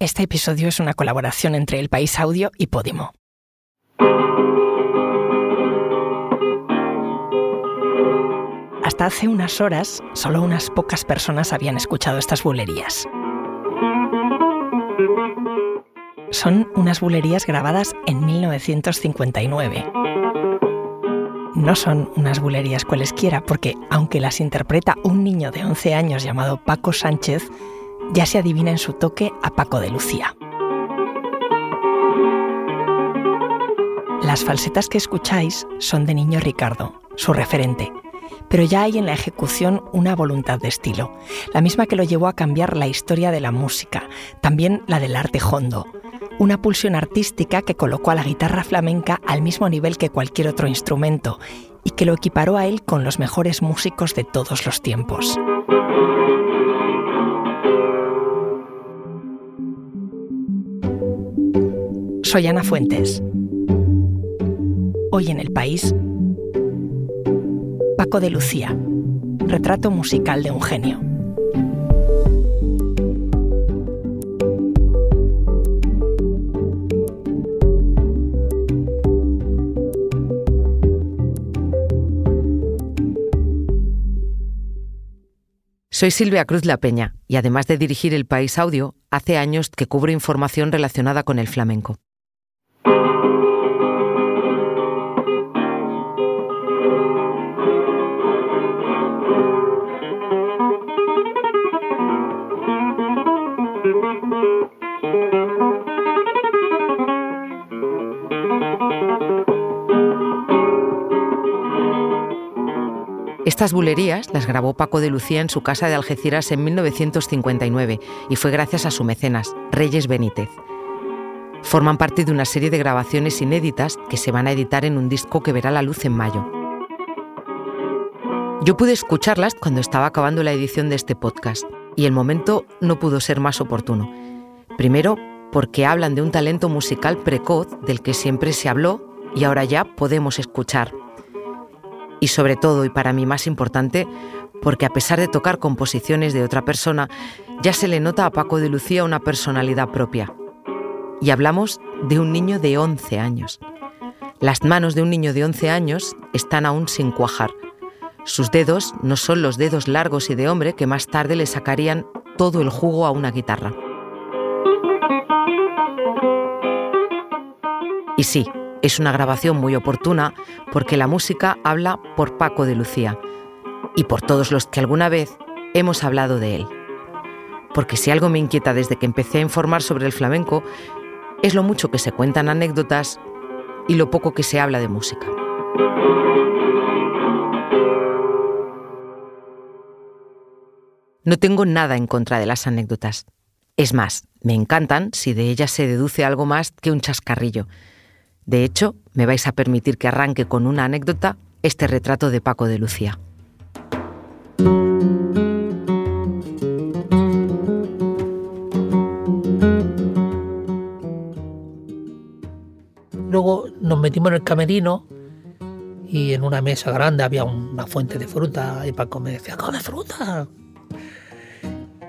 Este episodio es una colaboración entre El País Audio y Podimo. Hasta hace unas horas, solo unas pocas personas habían escuchado estas bulerías. Son unas bulerías grabadas en 1959. No son unas bulerías cualesquiera, porque aunque las interpreta un niño de 11 años llamado Paco Sánchez, ya se adivina en su toque a Paco de Lucía. Las falsetas que escucháis son de Niño Ricardo, su referente, pero ya hay en la ejecución una voluntad de estilo, la misma que lo llevó a cambiar la historia de la música, también la del arte hondo, una pulsión artística que colocó a la guitarra flamenca al mismo nivel que cualquier otro instrumento y que lo equiparó a él con los mejores músicos de todos los tiempos. Soy Ana Fuentes. Hoy en el país, Paco de Lucía, retrato musical de un genio. Soy Silvia Cruz La Peña y además de dirigir El País Audio, hace años que cubro información relacionada con el flamenco. Estas bulerías las grabó Paco de Lucía en su casa de Algeciras en 1959 y fue gracias a su mecenas, Reyes Benítez. Forman parte de una serie de grabaciones inéditas que se van a editar en un disco que verá la luz en mayo. Yo pude escucharlas cuando estaba acabando la edición de este podcast y el momento no pudo ser más oportuno. Primero, porque hablan de un talento musical precoz del que siempre se habló y ahora ya podemos escuchar y sobre todo, y para mí más importante, porque a pesar de tocar composiciones de otra persona, ya se le nota a Paco de Lucía una personalidad propia. Y hablamos de un niño de 11 años. Las manos de un niño de 11 años están aún sin cuajar. Sus dedos no son los dedos largos y de hombre que más tarde le sacarían todo el jugo a una guitarra. Y sí, es una grabación muy oportuna porque la música habla por Paco de Lucía y por todos los que alguna vez hemos hablado de él. Porque si algo me inquieta desde que empecé a informar sobre el flamenco es lo mucho que se cuentan anécdotas y lo poco que se habla de música. No tengo nada en contra de las anécdotas. Es más, me encantan si de ellas se deduce algo más que un chascarrillo de hecho, me vais a permitir que arranque con una anécdota este retrato de Paco de Lucía. Luego nos metimos en el camerino y en una mesa grande había una fuente de fruta y Paco me decía, come fruta.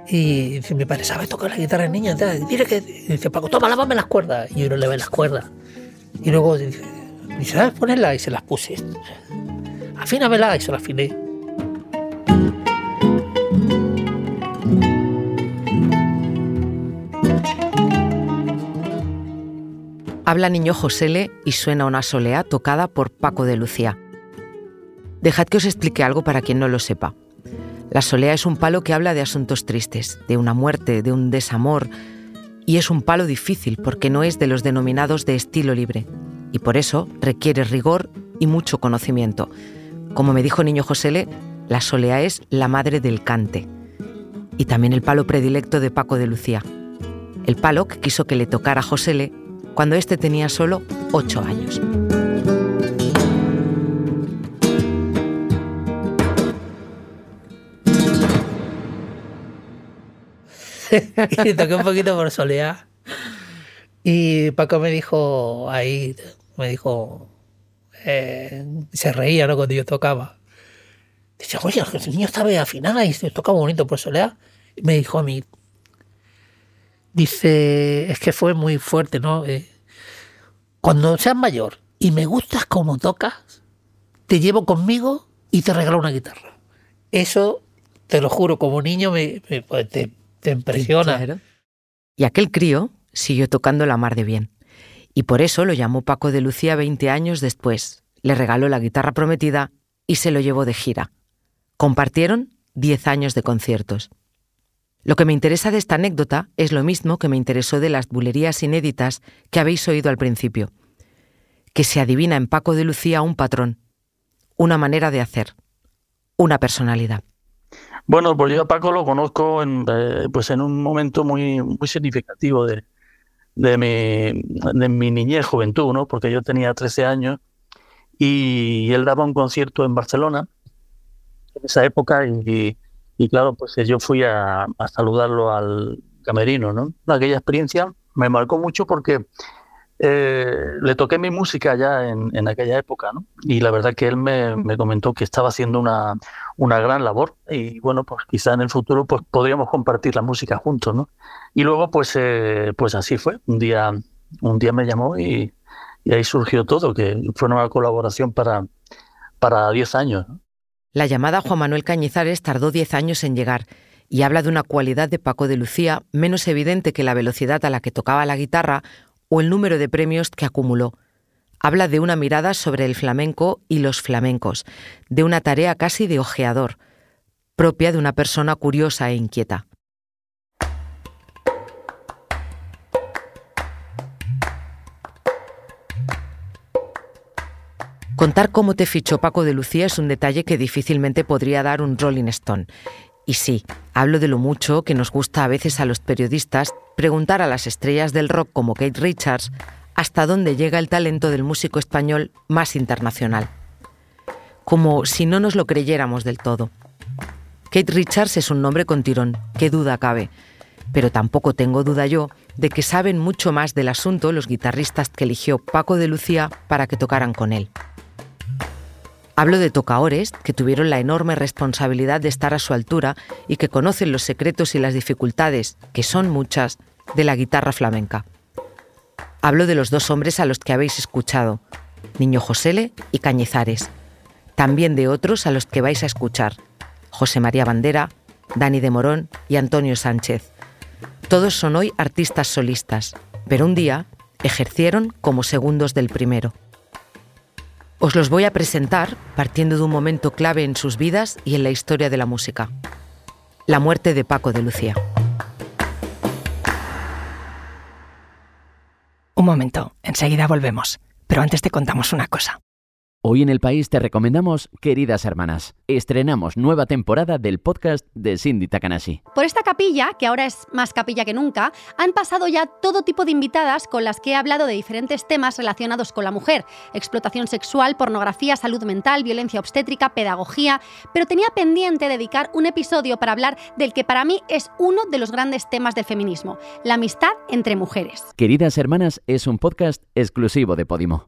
Y dice, mi padre, ¿sabe tocar la guitarra el niño? Dile que, dice Paco, toma, lávame las cuerdas. Y yo no le ve las cuerdas. Y luego dice, ¿sabes ponerla? Y se las puse. Afínamela y se la afiné. Habla Niño Josele y suena una solea tocada por Paco de Lucía. Dejad que os explique algo para quien no lo sepa. La solea es un palo que habla de asuntos tristes, de una muerte, de un desamor, y es un palo difícil porque no es de los denominados de estilo libre y por eso requiere rigor y mucho conocimiento. Como me dijo Niño Josele, la solea es la madre del cante y también el palo predilecto de Paco de Lucía. El palo que quiso que le tocara a Josele cuando éste tenía solo ocho años. y toqué un poquito por solear. Y Paco me dijo ahí, me dijo, eh, se reía ¿no? cuando yo tocaba. Dice, oye, el niño sabe afinar y se toca bonito por solear. Y me dijo a mí, dice, es que fue muy fuerte, ¿no? Eh, cuando seas mayor y me gustas como tocas, te llevo conmigo y te regalo una guitarra. Eso, te lo juro, como niño me, pues, te, impresiona. Y aquel crío siguió tocando la mar de bien. Y por eso lo llamó Paco de Lucía 20 años después. Le regaló la guitarra prometida y se lo llevó de gira. Compartieron 10 años de conciertos. Lo que me interesa de esta anécdota es lo mismo que me interesó de las bulerías inéditas que habéis oído al principio, que se adivina en Paco de Lucía un patrón, una manera de hacer, una personalidad. Bueno, pues yo a Paco lo conozco en, eh, pues en un momento muy, muy significativo de, de, mi, de mi niñez, juventud, ¿no? porque yo tenía 13 años y él daba un concierto en Barcelona en esa época y, y claro, pues yo fui a, a, saludarlo al camerino, ¿no? Aquella experiencia me marcó mucho porque eh, le toqué mi música ya en, aquella época, ¿no? Y la verdad que él me, me, comentó que estaba haciendo una, gran labor y bueno, pues quizá en el futuro pues podríamos compartir la música juntos, ¿no? Y luego pues, eh, pues así fue. Un día, me llamó y, ahí surgió todo, que fue una colaboración para, para 10 años. La llamada Juan Manuel Cañizares tardó 10 años en llegar y habla de una cualidad de Paco de Lucía menos evidente que la velocidad a la que tocaba la guitarra o el número de premios que acumuló. Habla de una mirada sobre el flamenco y los flamencos, de una tarea casi de ojeador, propia de una persona curiosa e inquieta. Contar cómo te fichó Paco de Lucía es un detalle que difícilmente podría dar un Rolling Stone. Y sí, hablo de lo mucho que nos gusta a veces a los periodistas preguntar a las estrellas del rock como Kate Richards hasta dónde llega el talento del músico español más internacional. Como si no nos lo creyéramos del todo. Kate Richards es un nombre con tirón, qué duda cabe, pero tampoco tengo duda yo de que saben mucho más del asunto los guitarristas que eligió Paco de Lucía para que tocaran con él. Hablo de tocaores que tuvieron la enorme responsabilidad de estar a su altura y que conocen los secretos y las dificultades, que son muchas, de la guitarra flamenca. Hablo de los dos hombres a los que habéis escuchado, Niño Josele y Cañizares. También de otros a los que vais a escuchar, José María Bandera, Dani de Morón y Antonio Sánchez. Todos son hoy artistas solistas, pero un día ejercieron como segundos del primero. Os los voy a presentar partiendo de un momento clave en sus vidas y en la historia de la música. La muerte de Paco de Lucía. Un momento, enseguida volvemos, pero antes te contamos una cosa. Hoy en el país te recomendamos Queridas Hermanas. Estrenamos nueva temporada del podcast de Cindy Takanashi. Por esta capilla, que ahora es más capilla que nunca, han pasado ya todo tipo de invitadas con las que he hablado de diferentes temas relacionados con la mujer: explotación sexual, pornografía, salud mental, violencia obstétrica, pedagogía. Pero tenía pendiente dedicar un episodio para hablar del que para mí es uno de los grandes temas del feminismo: la amistad entre mujeres. Queridas Hermanas es un podcast exclusivo de Podimo.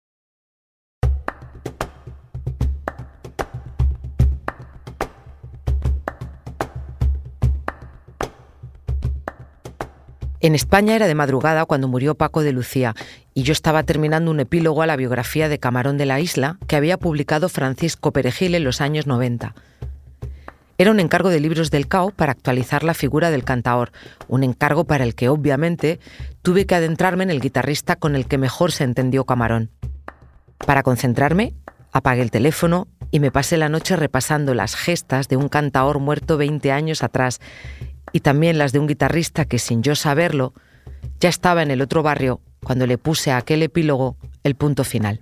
En España era de madrugada cuando murió Paco de Lucía y yo estaba terminando un epílogo a la biografía de Camarón de la Isla que había publicado Francisco Perejil en los años 90. Era un encargo de libros del CAO para actualizar la figura del cantaor, un encargo para el que obviamente tuve que adentrarme en el guitarrista con el que mejor se entendió Camarón. Para concentrarme, apagué el teléfono y me pasé la noche repasando las gestas de un cantaor muerto 20 años atrás y también las de un guitarrista que sin yo saberlo ya estaba en el otro barrio cuando le puse a aquel epílogo el punto final.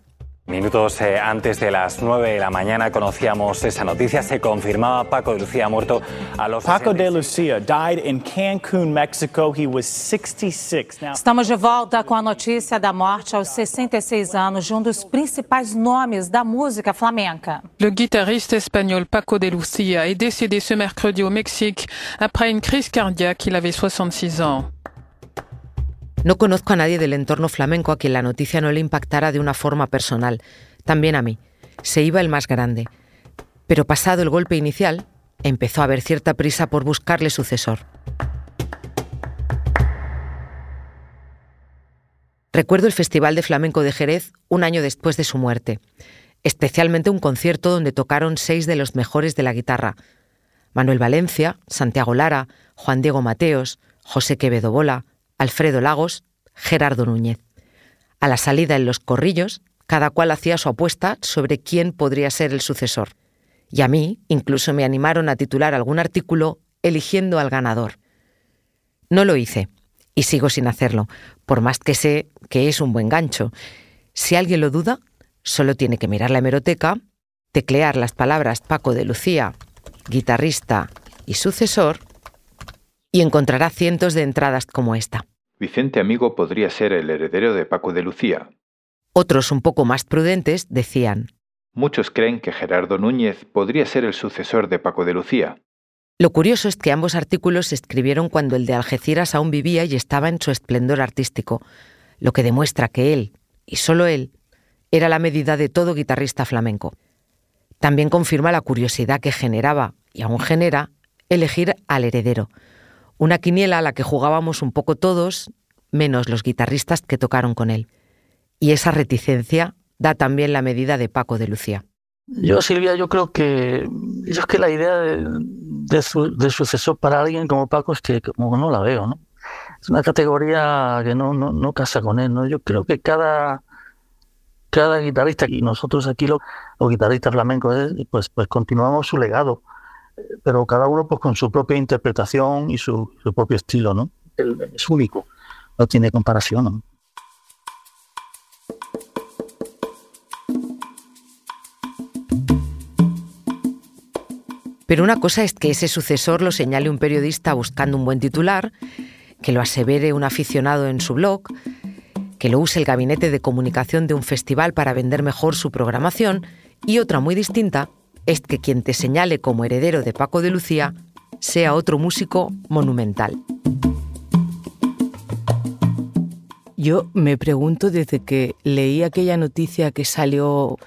Minutos eh, antes de las 9 de la mañana conocíamos esa noticia. Se confirmaba Paco de Lucía muerto a los. Paco de Lucía died in Cancún, Mexico. He was 66. Now... Estamos de volta com a notícia da morte aos 66 anos de um dos principais nomes da música flamenca. Le guitariste espagnol Paco de Lucía est décédé ce mercredi au Mexique après une crise cardiaque. Il avait 66 ans. No conozco a nadie del entorno flamenco a quien la noticia no le impactara de una forma personal. También a mí. Se iba el más grande. Pero pasado el golpe inicial, empezó a haber cierta prisa por buscarle sucesor. Recuerdo el Festival de Flamenco de Jerez un año después de su muerte, especialmente un concierto donde tocaron seis de los mejores de la guitarra. Manuel Valencia, Santiago Lara, Juan Diego Mateos, José Quevedo Bola, Alfredo Lagos, Gerardo Núñez. A la salida en los corrillos, cada cual hacía su apuesta sobre quién podría ser el sucesor. Y a mí incluso me animaron a titular algún artículo eligiendo al ganador. No lo hice, y sigo sin hacerlo, por más que sé que es un buen gancho. Si alguien lo duda, solo tiene que mirar la hemeroteca, teclear las palabras Paco de Lucía, guitarrista y sucesor, y encontrará cientos de entradas como esta. Vicente Amigo podría ser el heredero de Paco de Lucía. Otros un poco más prudentes decían, Muchos creen que Gerardo Núñez podría ser el sucesor de Paco de Lucía. Lo curioso es que ambos artículos se escribieron cuando el de Algeciras aún vivía y estaba en su esplendor artístico, lo que demuestra que él, y solo él, era la medida de todo guitarrista flamenco. También confirma la curiosidad que generaba, y aún genera, elegir al heredero, una quiniela a la que jugábamos un poco todos, menos los guitarristas que tocaron con él. Y esa reticencia da también la medida de Paco de Lucía. Yo, Silvia, yo creo que es que la idea de, de, sucesor para alguien como Paco es que como no la veo, ¿no? Es una categoría que no, no, no casa con él, ¿no? Yo creo que cada, cada guitarrista, y nosotros aquí los, guitarristas flamencos, eh, pues, pues continuamos su legado, pero cada uno pues con su propia interpretación y su, propio estilo, ¿no? Es único, no tiene comparación. Pero una cosa es que ese sucesor lo señale un periodista buscando un buen titular, que lo asevere un aficionado en su blog, que lo use el gabinete de comunicación de un festival para vender mejor su programación, y otra muy distinta es que quien te señale como heredero de Paco de Lucía sea otro músico monumental. Yo me pregunto desde que leí aquella noticia que salió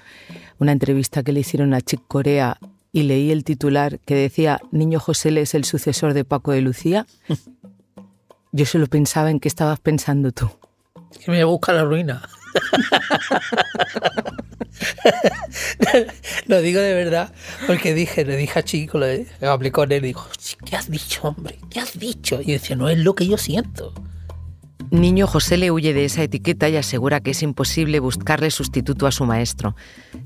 una entrevista que le hicieron a Chick Corea y leí el titular que decía Niño José es el sucesor de Paco de Lucía, yo solo pensaba en qué estabas pensando tú. Que me busca la ruina. lo digo de verdad, porque dije, le dije a Chico, le, hablé con él y dijo, ¿qué has dicho, hombre? ¿Qué has dicho? Y decía, no es lo que yo siento. Niño José le huye de esa etiqueta y asegura que es imposible buscarle sustituto a su maestro.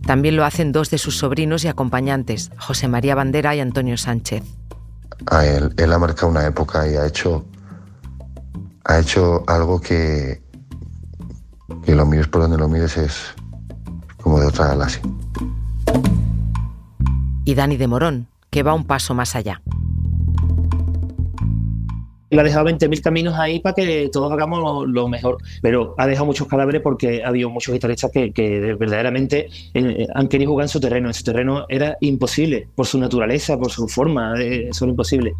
También lo hacen dos de sus sobrinos y acompañantes, José María Bandera y Antonio Sánchez. A él, él ha marcado una época y ha hecho, ha hecho algo que, que lo mires por donde lo mires es como de otra galaxia. Y Dani de Morón, que va un paso más allá le ha dejado 20.000 caminos ahí para que todos hagamos lo, mejor. Pero ha dejado muchos cadáveres porque ha habido muchos guitarristas que, verdaderamente eh, han querido jugar en su terreno. En su terreno era imposible, por su naturaleza, por su forma, eh, eso era imposible.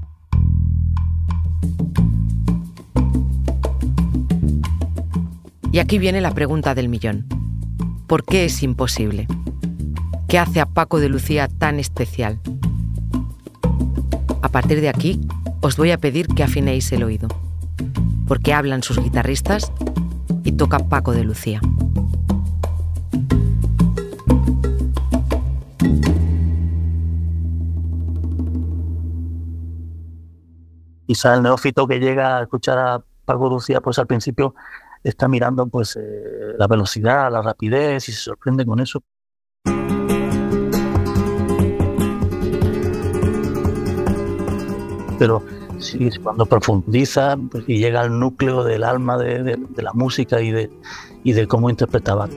Y aquí viene la pregunta del millón. ¿Por qué es imposible? ¿Qué hace a Paco de Lucía tan especial? A partir de aquí, os voy a pedir que afinéis el oído, porque hablan sus guitarristas y toca Paco de Lucía. Quizá el neófito que llega a escuchar a Paco de Lucía, pues al principio está mirando pues eh, la velocidad, la rapidez y se sorprende con eso. pero sí, cuando profundiza pues, y llega al núcleo del alma de, la música y de, y de cómo interpretaba.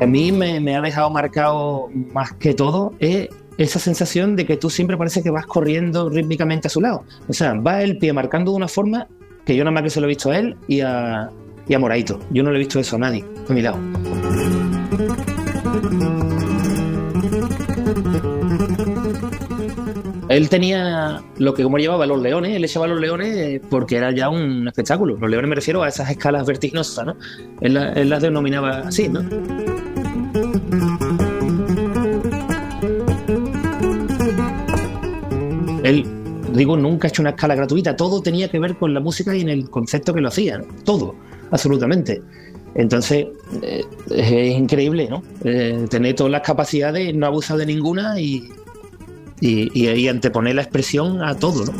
A mí me, ha dejado marcado más que todo es esa sensación de que tú siempre parece que vas corriendo rítmicamente a su lado. O sea, va el pie marcando de una forma que yo nada más que se lo he visto a él y a, y a Moraito. Yo no le he visto eso a nadie a mi lado. él tenía lo que como llevaba los leones, él echaba los leones porque era ya un espectáculo. Los leones me refiero a esas escalas vertiginosas, ¿no? Él, él las denominaba así, ¿no? Él, digo, nunca ha hecho una escala gratuita, todo tenía que ver con la música y en el concepto que lo hacía, todo, absolutamente. Entonces, eh, es increíble, ¿no? Eh, tener todas las capacidades, no abusar de ninguna y, y, y, anteponer la expresión a todo, ¿no?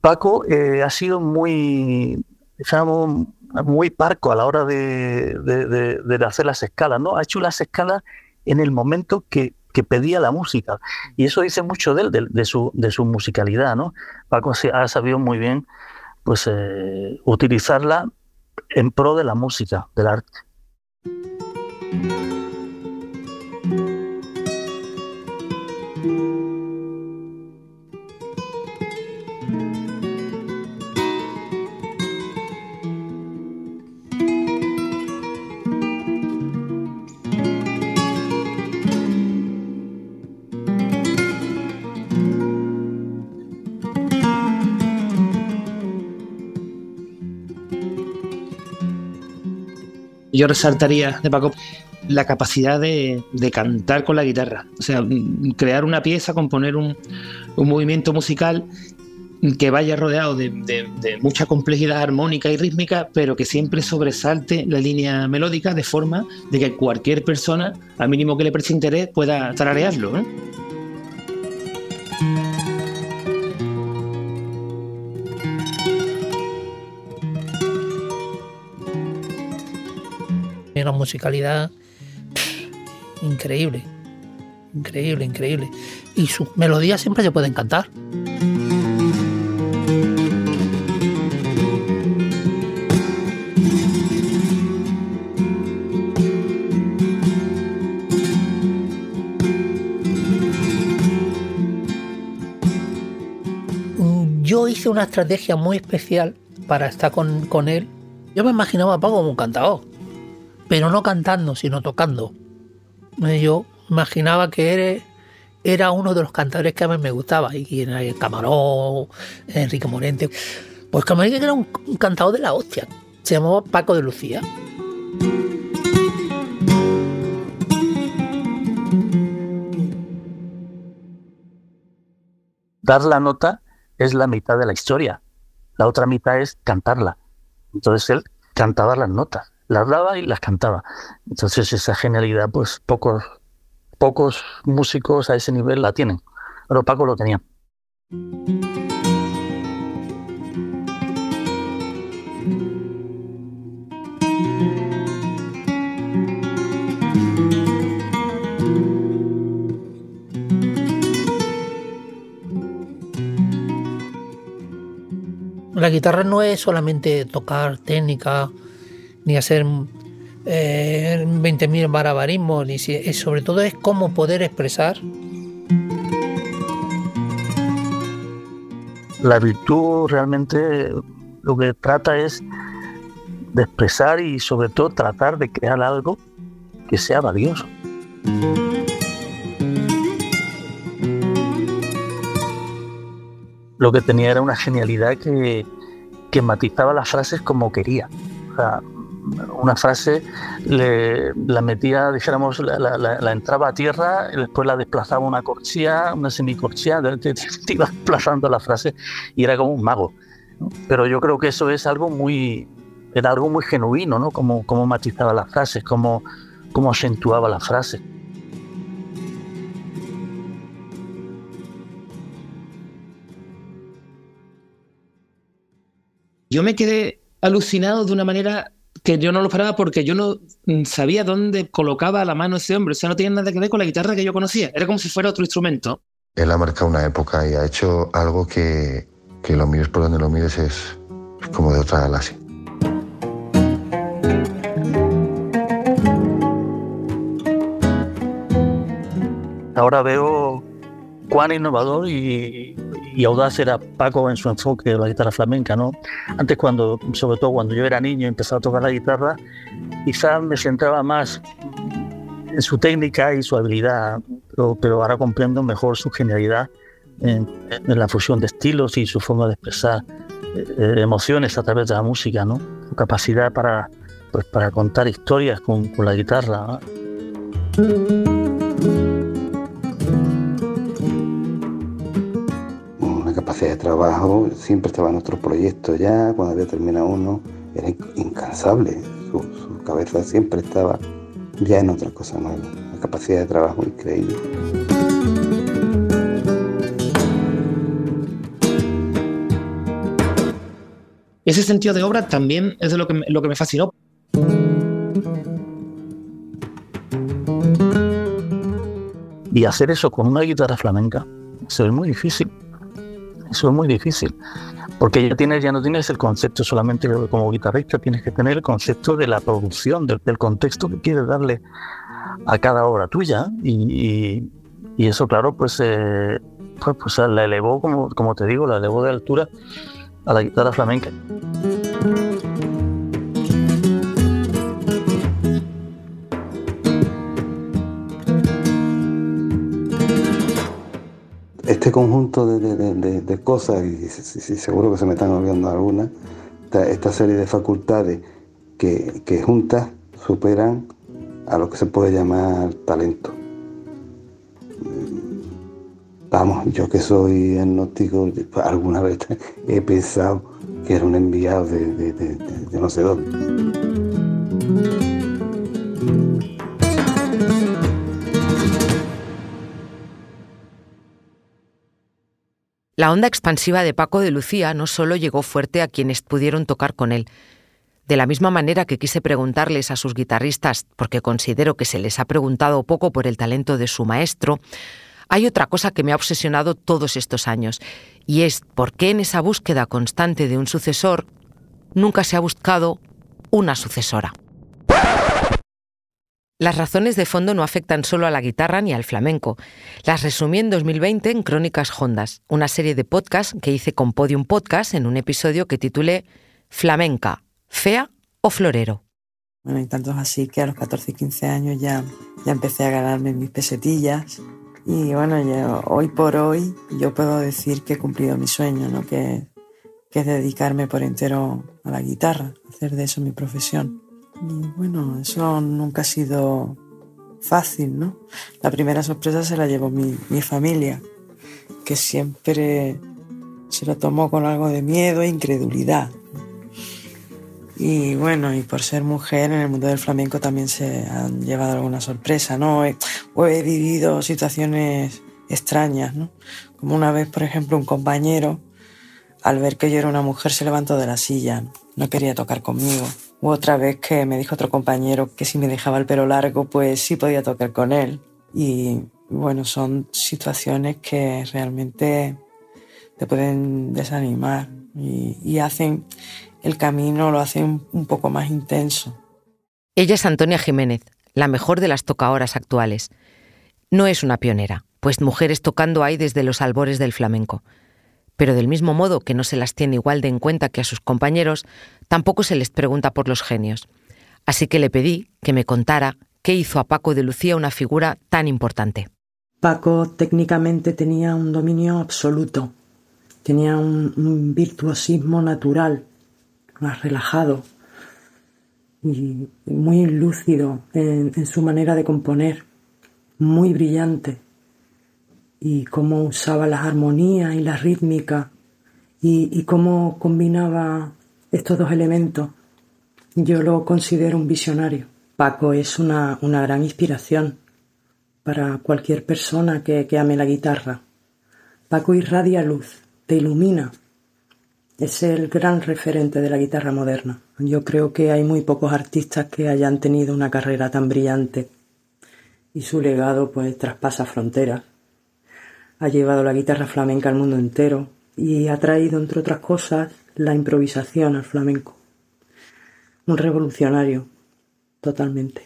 Paco eh, ha sido muy, digamos, muy parco a la hora de, de, hacer las escalas, ¿no? Ha hecho las escalas en el momento que, que pedía la música. Y eso dice mucho de él, de, su, de su musicalidad, ¿no? Paco ha sabido muy bien pues, eh, utilizarla en pro de la música, del arte. Yo resaltaría de Paco la capacidad de, cantar con la guitarra. O sea, crear una pieza, componer un, movimiento musical que vaya rodeado de, mucha complejidad armónica y rítmica, pero que siempre sobresalte la línea melódica de forma de que cualquier persona, al mínimo que le preste interés, pueda tararearlo. una musicalidad increíble, increíble, increíble. Y sus melodías siempre se pueden cantar. Yo hice una estrategia muy especial para estar con, con él. Yo me imaginaba a Paco como un cantador pero no cantando, sino tocando. Yo imaginaba que era uno de los cantadores que a mí me gustaba, y era el Camarón, Enrique Morente. Pues Camarón era un, cantador de la hostia, se llamaba Paco de Lucía. Dar la nota es la mitad de la historia, la otra mitad es cantarla. Entonces él cantaba las notas las daba y las cantaba. Entonces esa genialidad, pues pocos, pocos músicos a ese nivel la tienen, pero Paco lo tenía. La guitarra no es solamente tocar técnica, ni hacer eh, 20.000 barabarismos, ni si, sobre todo es cómo poder expresar. La virtud realmente lo que trata es de expresar y sobre todo tratar de crear algo que sea valioso. Lo que tenía era una genialidad que, que matizaba las frases como quería. O sea, una frase la metía, dijéramos, la, entraba a tierra, y después la desplazaba una corchía, una semicorchía, te, iba desplazando la frase y era como un mago. Pero yo creo que eso es algo muy, era algo muy genuino, ¿no? Como, como matizaba las frases, como, como acentuaba las frases. Yo me quedé alucinado de una manera que yo no lo esperaba porque yo no mm, sabía dónde colocaba la mano ese hombre. O sea, no tenía nada que ver con la guitarra que yo conocía. Era como si fuera otro instrumento. Él ha marcado una época y ha hecho algo que, que lo mires por donde lo mires es como de otra galaxia. Ahora veo cuán innovador y, y audaz era Paco en su enfoque de la guitarra flamenca, ¿no? Antes cuando, sobre todo cuando yo era niño empezaba a tocar la guitarra, quizás me centraba más en su técnica y su habilidad, pero, pero ahora comprendo mejor su genialidad en, en, la fusión de estilos y su forma de expresar eh, emociones a través de la música, ¿no? Su capacidad para, pues, para contar historias con, con la guitarra. Una de trabajo, siempre estaba en otro proyecto ya, cuando había terminado uno, era incansable, su, su cabeza siempre estaba ya en otra cosa nueva, una capacidad de trabajo increíble. Ese sentido de obra también es de lo que, me, lo que me fascinó. Y hacer eso con una guitarra flamenca, eso es muy difícil. Eso es muy difícil. Porque ya, tienes, ya no tienes el concepto solamente como guitarrista, tienes que tener el concepto de la producción, del, contexto que quieres darle a cada obra tuya. Y, y, y eso, claro, pues, eh, pues, pues, la elevó, como, como te digo, la elevó de altura a la guitarra flamenca. Este conjunto de, de, de, de cosas, y, seguro que se me están olvidando algunas, esta, serie de facultades que, que juntas superan a lo que se puede llamar talento vamos, yo que soy agnóstico, alguna vez he pensado que era un enviado de, de, de no sé dónde. La onda expansiva de Paco de Lucía no solo llegó fuerte a quienes pudieron tocar con él. De la misma manera que quise preguntarles a sus guitarristas, porque considero que se les ha preguntado poco por el talento de su maestro, hay otra cosa que me ha obsesionado todos estos años, y es por qué en esa búsqueda constante de un sucesor nunca se ha buscado una sucesora. Las razones de fondo no afectan solo a la guitarra ni al flamenco. Las resumí en 2020 en Crónicas Hondas, una serie de podcasts que hice con Podium Podcast en un episodio que titulé Flamenca, fea o florero. Bueno, y tanto así que a los 14 y 15 años ya, ya empecé a ganarme mis pesetillas. Y bueno, hoy por hoy yo puedo decir que he cumplido mi sueño, ¿no? que, que es dedicarme por entero a la guitarra, hacer de eso mi profesión. Bueno, eso nunca ha sido fácil, ¿no? La primera sorpresa se la llevó mi, mi familia, que siempre se lo tomó con algo de miedo e incredulidad. Y bueno, y por ser mujer en el mundo del flamenco también se han llevado alguna sorpresa, ¿no? He, he vivido situaciones extrañas, ¿no? Como una vez, por ejemplo, un compañero, al ver que yo era una mujer, se levantó de la silla, no quería tocar conmigo. U otra vez que me dijo otro compañero que si me dejaba el pelo largo, pues sí podía tocar con él. Y bueno, son situaciones que realmente te pueden desanimar y, hacen el camino, lo hacen un poco más intenso. Ella es Antonia Jiménez, la mejor de las tocahoras actuales. No es una pionera, pues mujeres tocando hay desde los albores del flamenco pero del mismo modo que no se las tiene igual de en cuenta que a sus compañeros, tampoco se les pregunta por los genios. Así que le pedí que me contara qué hizo a Paco de Lucía una figura tan importante. Paco técnicamente tenía un dominio absoluto, tenía un, virtuosismo natural, más relajado y muy lúcido en su manera de componer, muy brillante y cómo usaba las armonías y la rítmica y, cómo combinaba estos dos elementos. Yo lo considero un visionario. Paco es una, una gran inspiración para cualquier persona que, que ame la guitarra. Paco irradia luz, te ilumina. Es el gran referente de la guitarra moderna. Yo creo que hay muy pocos artistas que hayan tenido una carrera tan brillante y su legado pues traspasa fronteras ha llevado la guitarra flamenca al mundo entero y ha traído, entre otras cosas, la improvisación al flamenco. Un revolucionario, totalmente.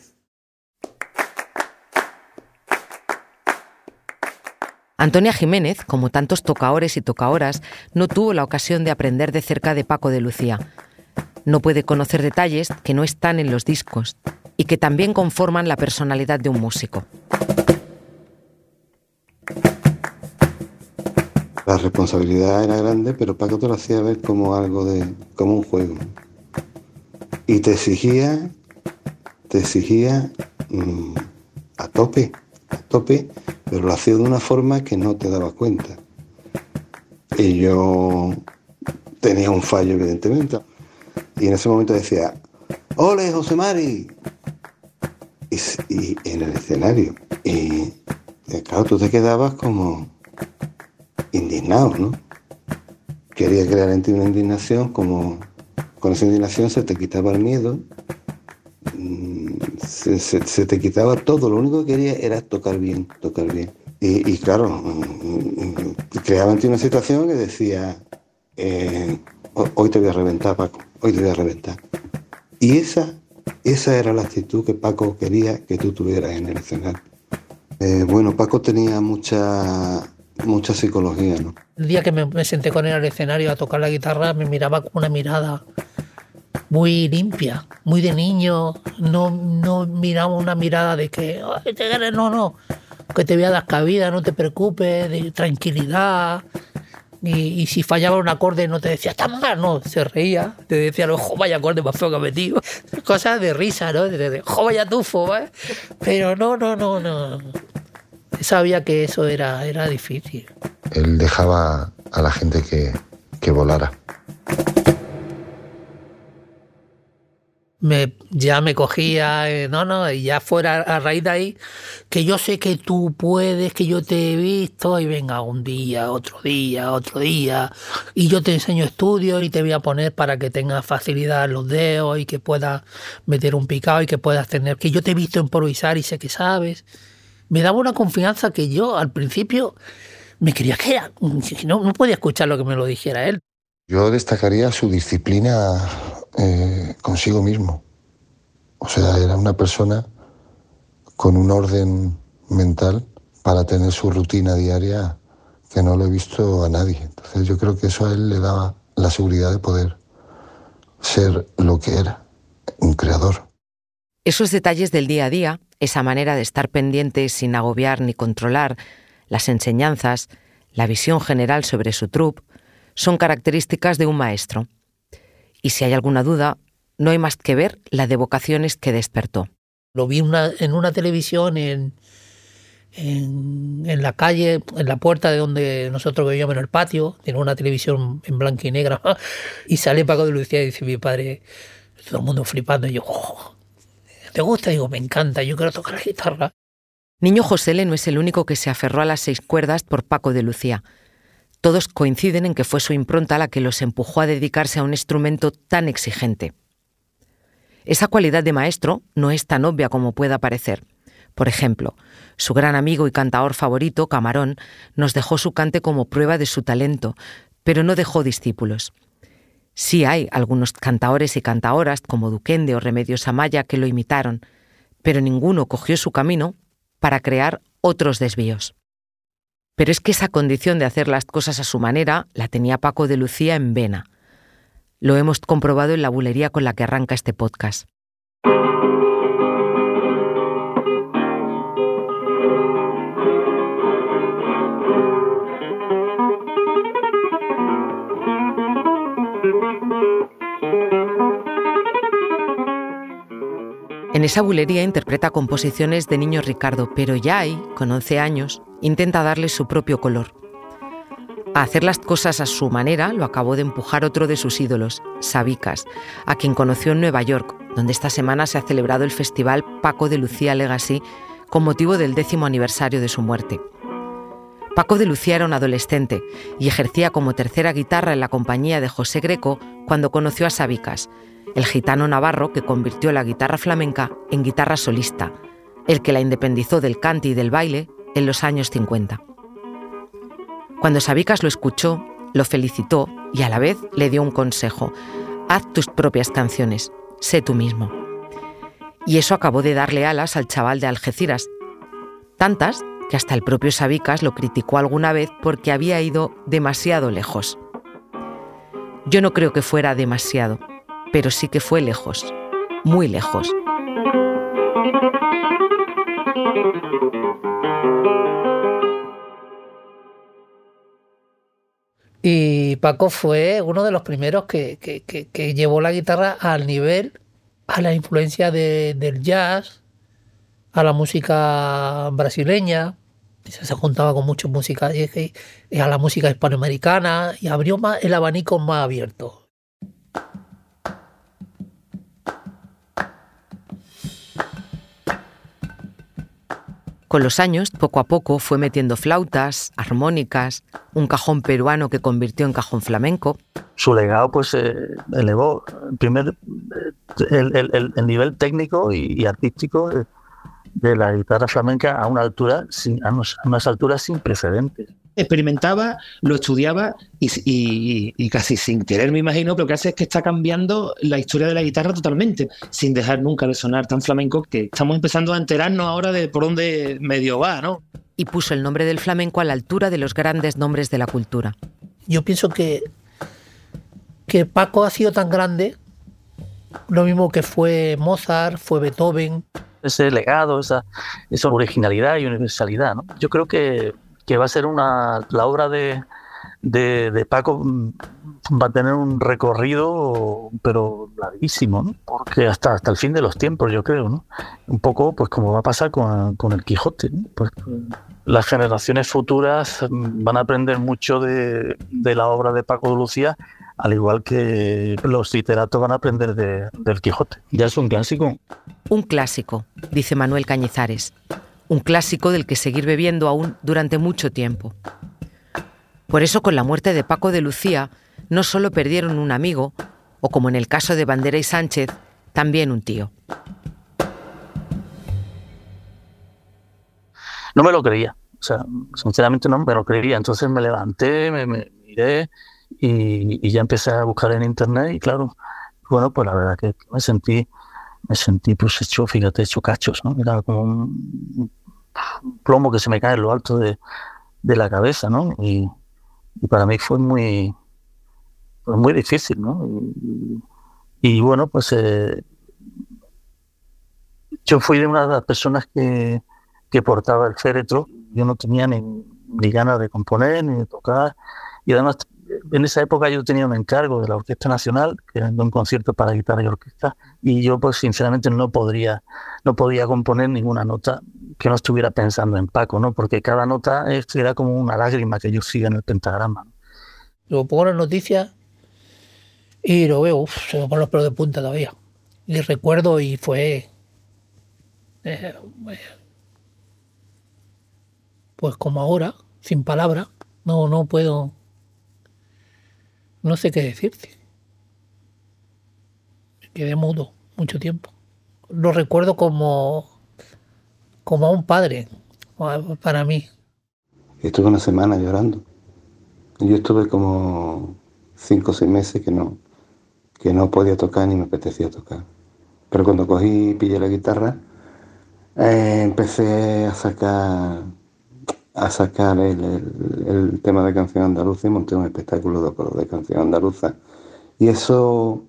Antonia Jiménez, como tantos tocaores y tocaoras, no tuvo la ocasión de aprender de cerca de Paco de Lucía. No puede conocer detalles que no están en los discos y que también conforman la personalidad de un músico. La responsabilidad era grande, pero Paco te lo hacía ver como algo de, como un juego. Y te exigía, te exigía mm, a tope, a tope, pero lo hacía de una forma que no te dabas cuenta. Y yo tenía un fallo, evidentemente. Y en ese momento decía, ¡Ole, José Mari! Y, y en el escenario. Y claro, tú te quedabas como indignado, ¿no? Quería crear en ti una indignación, como con esa indignación se te quitaba el miedo, mm, se, te quitaba todo, lo único que quería era tocar bien, tocar bien. Y, claro, mm, mm, creaba en ti una situación que decía, eh, hoy te voy a reventar, Paco, hoy te voy a reventar. Y esa, esa era la actitud que Paco quería que tú tuvieras en el escenario. Eh, bueno, Paco tenía mucha mucha psicología, ¿no? El día que me, senté con él al escenario a tocar la guitarra, me miraba con una mirada muy limpia, muy de niño. No, no miraba una mirada de que, te no, no, que te voy a dar cabida, no te preocupes, de tranquilidad. Y, si fallaba un acorde no te decía, está mal, no, se reía, te decía, ojo, vaya acorde más feo que metido. Cosas de risa, ¿no? De, ojo, vaya tufo, ¿eh? Pero no, no, no, no sabía que eso era, era difícil. Él dejaba a la gente que, que volara. Me, ya me cogía, eh, no, no, y ya fuera a raíz de ahí, que yo sé que tú puedes, que yo te he visto, y venga un día, otro día, otro día, y yo te enseño estudios y te voy a poner para que tengas facilidad en los dedos y que puedas meter un picado y que puedas tener, que yo te he visto improvisar y sé que sabes me daba una confianza que yo al principio me quería que era, no, no podía escuchar lo que me lo dijera él. Yo destacaría su disciplina eh, consigo mismo. O sea, era una persona con un orden mental para tener su rutina diaria que no lo he visto a nadie. Entonces yo creo que eso a él le daba la seguridad de poder ser lo que era, un creador. Esos detalles del día a día esa manera de estar pendiente sin agobiar ni controlar las enseñanzas, la visión general sobre su troupe, son características de un maestro. Y si hay alguna duda, no hay más que ver la de vocaciones que despertó. Lo vi en una televisión en, en, la calle, en la puerta de donde nosotros vivíamos en el patio, tiene una televisión en blanco y negra, y sale Paco de Lucía y dice mi padre, todo el mundo flipando, y yo, oh, ¿Te gusta? Digo, me encanta, yo quiero tocar la guitarra. Niño José no es el único que se aferró a las seis cuerdas por Paco de Lucía. Todos coinciden en que fue su impronta la que los empujó a dedicarse a un instrumento tan exigente. Esa cualidad de maestro no es tan obvia como pueda parecer. Por ejemplo, su gran amigo y cantador favorito, Camarón, nos dejó su cante como prueba de su talento, pero no dejó discípulos. Sí hay algunos cantaores y cantaoras como Duquende o Remedios Amaya que lo imitaron, pero ninguno cogió su camino para crear otros desvíos. Pero es que esa condición de hacer las cosas a su manera la tenía Paco de Lucía en vena. Lo hemos comprobado en la bulería con la que arranca este podcast. En esa bulería interpreta composiciones de niño Ricardo, pero ya ahí, con 11 años, intenta darle su propio color. A hacer las cosas a su manera lo acabó de empujar otro de sus ídolos, Sabicas, a quien conoció en Nueva York, donde esta semana se ha celebrado el festival Paco de Lucía Legacy con motivo del décimo aniversario de su muerte. Paco de Lucía era un adolescente y ejercía como tercera guitarra en la compañía de José Greco cuando conoció a Sabicas, el gitano navarro que convirtió la guitarra flamenca en guitarra solista, el que la independizó del cante y del baile en los años 50. Cuando Sabicas lo escuchó, lo felicitó y a la vez le dio un consejo, haz tus propias canciones, sé tú mismo. Y eso acabó de darle alas al chaval de Algeciras, tantas que hasta el propio Sabicas lo criticó alguna vez porque había ido demasiado lejos. Yo no creo que fuera demasiado, pero sí que fue lejos, muy lejos. Y Paco fue uno de los primeros que, llevó la guitarra al nivel, a la influencia del jazz, a la música brasileña, se juntaba con mucha música, y a la música hispanoamericana, y abrió más, el abanico más abierto. Con los años, poco a poco, fue metiendo flautas, armónicas, un cajón peruano que convirtió en cajón flamenco. Su legado pues eh, elevó primer, el, nivel técnico y, artístico de, la guitarra flamenca a una altura, a unas alturas sin precedentes experimentaba, lo estudiaba y, casi sin querer me imagino, pero lo que hace es que está cambiando la historia de la guitarra totalmente, sin dejar nunca de sonar tan flamenco que estamos empezando a enterarnos ahora de por dónde medio va, ¿no? Y puso el nombre del flamenco a la altura de los grandes nombres de la cultura. Yo pienso que, que Paco ha sido tan grande, lo mismo que fue Mozart, fue Beethoven. Ese legado, esa, esa originalidad y universalidad, ¿no? Yo creo que que va a ser una, la obra de, de, Paco mm, va a tener un recorrido, pero larguísimo, ¿no? porque hasta, hasta el fin de los tiempos, yo creo, ¿no? Un poco, pues como va a pasar con, con el Quijote, pues, las generaciones futuras mm, van a aprender mucho de, de, la obra de Paco de Lucía, al igual que los literatos van a aprender de, del Quijote. Ya es un clásico. Un clásico, dice Manuel Cañizares un clásico del que seguir bebiendo aún durante mucho tiempo. Por eso con la muerte de Paco de Lucía no solo perdieron un amigo, o como en el caso de Bandera y Sánchez, también un tío. No me lo creía, o sea, sinceramente no me lo creía. Entonces me levanté, me, miré y, ya empecé a buscar en internet y claro, bueno, pues la verdad que me sentí me sentí pues hecho, fíjate, hecho cachos, ¿no? Era como un, plomo que se me cae en lo alto de, la cabeza, ¿no? Y, para mí fue muy, pues, muy difícil, ¿no? Y, bueno, pues eh, yo fui de una de las personas que, que portaba el féretro. Yo no tenía ni, ni ganas de componer ni de tocar. Y además en esa época yo tenía un encargo de la Orquesta Nacional, que era un concierto para guitarra y orquesta, y yo pues sinceramente no podría, no podía componer ninguna nota que no estuviera pensando en Paco, ¿no? Porque cada nota era como una lágrima que yo siga en el pentagrama. Luego pongo las noticias y lo veo, se me ponen los pelos de punta todavía. Y recuerdo y fue... Eh, pues como ahora, sin palabras, no, no puedo no sé qué decirte. quedé mudo mucho tiempo. Lo recuerdo como, como a un padre para mí. Estuve una semana llorando. Yo estuve como cinco o seis meses que no, que no podía tocar ni me apetecía tocar. Pero cuando cogí y pillé la guitarra, eh, empecé a sacar a sacar el, tema de canción andaluza y monté un espectáculo de, canción andaluza. Y eso,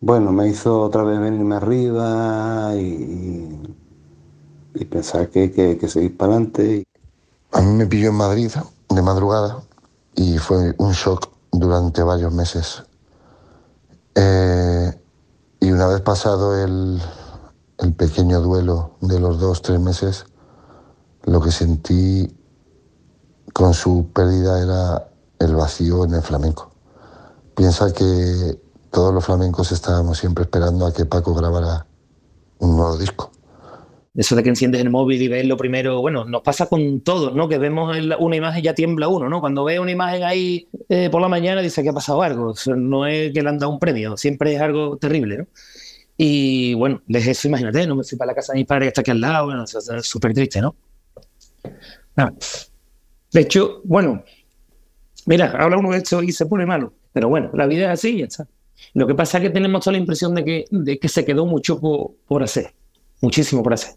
bueno, me hizo otra vez venirme arriba y, pensar que, que, que seguir para adelante. A mí me pilló en Madrid de madrugada y fue un shock durante varios meses. Eh, y una vez pasado el, el pequeño duelo de los dos, tres meses, lo que sentí con su pérdida era el vacío en el flamenco. Piensa que todos los flamencos estábamos siempre esperando a que Paco grabara un nuevo disco. Eso de que enciendes el móvil y ves lo primero, bueno, nos pasa con todos, ¿no? Que vemos una imagen ya tiembla uno, ¿no? Cuando ve una imagen ahí eh, por la mañana dice que ha pasado algo. no es que le han dado un premio, siempre es algo terrible, ¿no? Y bueno, desde eso, imagínate, no me fui para la casa de mi padre que está aquí al lado, bueno, es súper triste, ¿no? De hecho, bueno, mira, habla uno de esto y se pone malo, pero bueno, la vida es así y ya está. Lo que pasa es que tenemos toda la impresión de que, de que se quedó mucho por, hacer, muchísimo por hacer.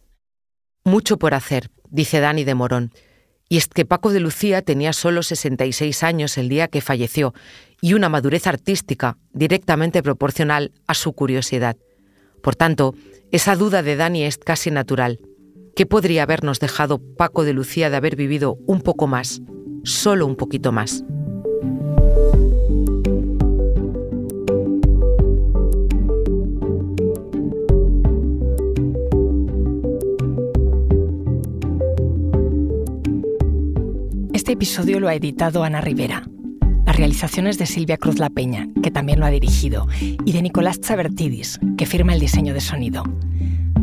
Mucho por hacer, dice Dani de Morón. Y es que Paco de Lucía tenía solo 66 años el día que falleció y una madurez artística directamente proporcional a su curiosidad. Por tanto, esa duda de Dani es casi natural. ¿Qué podría habernos dejado Paco de Lucía de haber vivido un poco más, solo un poquito más? Este episodio lo ha editado Ana Rivera. Las realizaciones de Silvia Cruz La Peña, que también lo ha dirigido, y de Nicolás Chabertidis, que firma el diseño de sonido.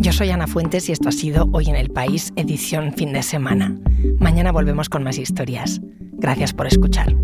Yo soy Ana Fuentes y esto ha sido Hoy en el País, edición fin de semana. Mañana volvemos con más historias. Gracias por escuchar.